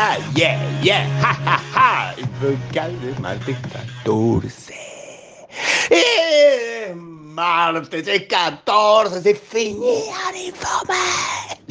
Infocal, yeah, yeah, ja, ja, ja. Infocal de martes 14. Eh, martes es 14, se finía de Infomal.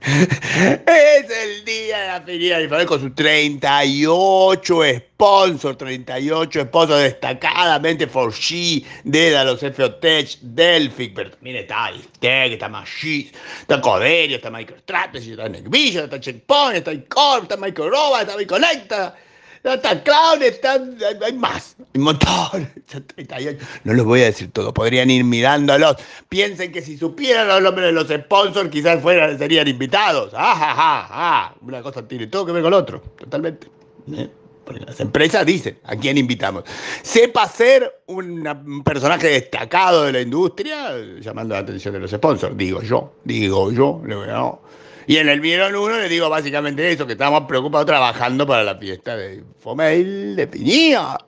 Es el día de la Feria de Infomal con sus 38 sponsors, 38 sponsors destacadamente for She, Dédalos, FOTech, Delphic, pero también está Istec, está Magis, está Coderio, está MicroStrategy, está Neckvision, está Checkpoint, está Icorp, está Microroba, está Biconecta. Está Cloud, está, hay más, un montón. No los voy a decir todo, podrían ir mirándolos. Piensen que si supieran los nombres de los sponsors, quizás fueran, serían invitados. Ah. Una cosa tiene todo que ver con otro, totalmente. ¿Eh? Porque las empresas dicen a quién invitamos. Sepa ser un personaje destacado de la industria, llamando la atención de los sponsors. Digo yo, digo yo, no. Y en el Vieron 1 le digo básicamente eso, que estamos preocupados trabajando para la fiesta de Fomail de Piñía.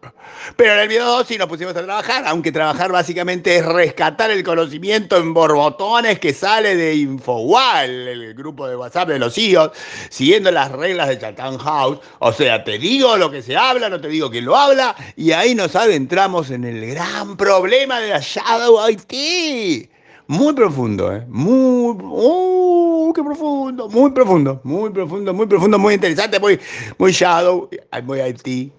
Pero en el Vieron 2 sí nos pusimos a trabajar, aunque trabajar básicamente es rescatar el conocimiento en borbotones que sale de Infowal, el grupo de WhatsApp de los hijos, siguiendo las reglas de Chatham House. O sea, te digo lo que se habla, no te digo quién lo habla, y ahí nos adentramos en el gran problema de la Shadow IT. Muy profundo, ¿eh? Muy, ¡uh, qué profundo! Muy profundo, muy profundo, muy profundo, muy interesante, muy, muy Shadow, muy IT,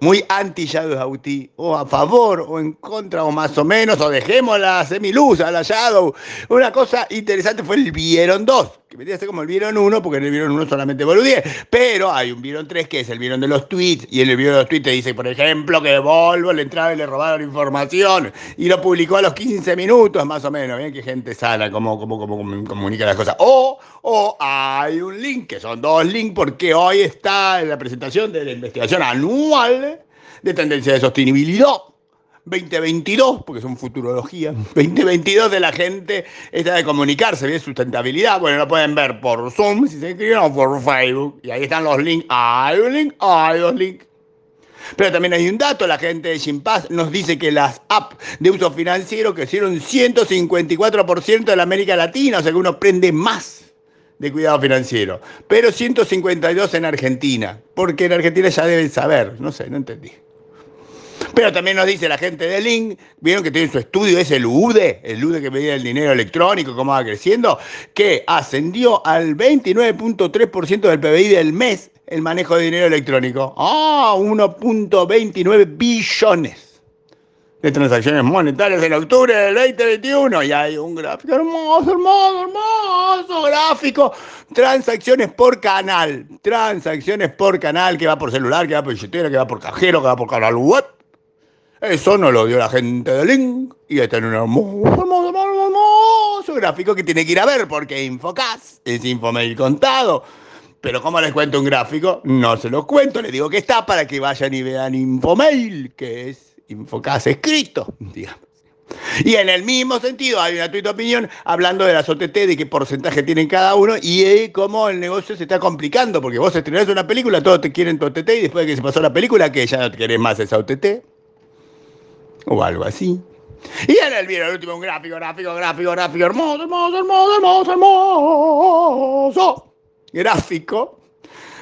muy anti-Shadow IT, o a favor, o en contra, o más o menos, o dejemos la semiluz a la Shadow. Una cosa interesante fue el Vieron 2, que vendría como el Vieron 1, porque en el Vieron 1 solamente boludé, pero hay un Vieron 3 que es el Vieron de los tweets, y en el Vieron de los tweets te dice, por ejemplo, que Volvo le entraba y le robaron información, y lo publicó a los 15 minutos, más o menos, bien que gente sana, como, como, como, comunica las cosas. O, o hay un link, que son dos links, porque hoy está en la presentación de la investigación anual de tendencia de sostenibilidad 2022, porque son futurología, 2022 de la gente esta de comunicarse, bien sustentabilidad, bueno, lo pueden ver por Zoom, si se escriben, o por Facebook, y ahí están los links, hay un link, hay dos links. Pero también hay un dato, la gente de Chimpaz nos dice que las apps de uso financiero crecieron 154% en la América Latina, o sea que uno prende más de cuidado financiero, pero 152 en Argentina, porque en Argentina ya deben saber, no sé, no entendí. Pero también nos dice la gente de Link, vieron que tiene su estudio, es el UDE, el UDE que medía el dinero electrónico, cómo va creciendo, que ascendió al 29.3% del PBI del mes el manejo de dinero electrónico. ¡Ah! 1.29 billones de transacciones monetarias en octubre del 2021. Y hay un gráfico hermoso, hermoso, hermoso gráfico. Transacciones por canal. Transacciones por canal que va por celular, que va por billetera, que va por cajero, que va por canal web. Eso no lo dio la gente de Link y está en un hermoso, hermoso, hermoso, gráfico que tiene que ir a ver porque Infocas es Infomail contado. Pero como les cuento un gráfico, no se los cuento, les digo que está para que vayan y vean Infomail, que es Infocas escrito, digamos. Y en el mismo sentido hay una tuita opinión hablando de las OTT, de qué porcentaje tienen cada uno y cómo el negocio se está complicando, porque vos estrenás una película, todos te quieren tu OTT y después de que se pasó la película, que ya no te querés más esa OTT o algo así. Y en el video, el último, un gráfico, gráfico, gráfico, gráfico, hermoso, hermoso, hermoso, hermoso, hermoso. Gráfico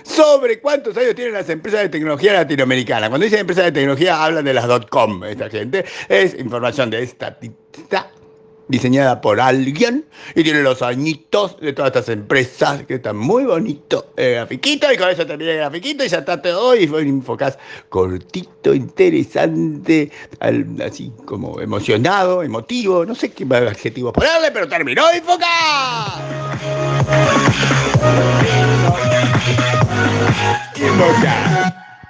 sobre cuántos años tienen las empresas de tecnología latinoamericanas. Cuando dicen empresas de tecnología, hablan de las .com, esta gente. Es información de esta diseñada por alguien y tiene los añitos de todas estas empresas que están muy bonitos el grafiquito y con eso termina el grafiquito y ya está todo y infocas cortito, interesante, así como emocionado, emotivo, no sé qué adjetivo ponerle, pero terminó Infocas. Infocas.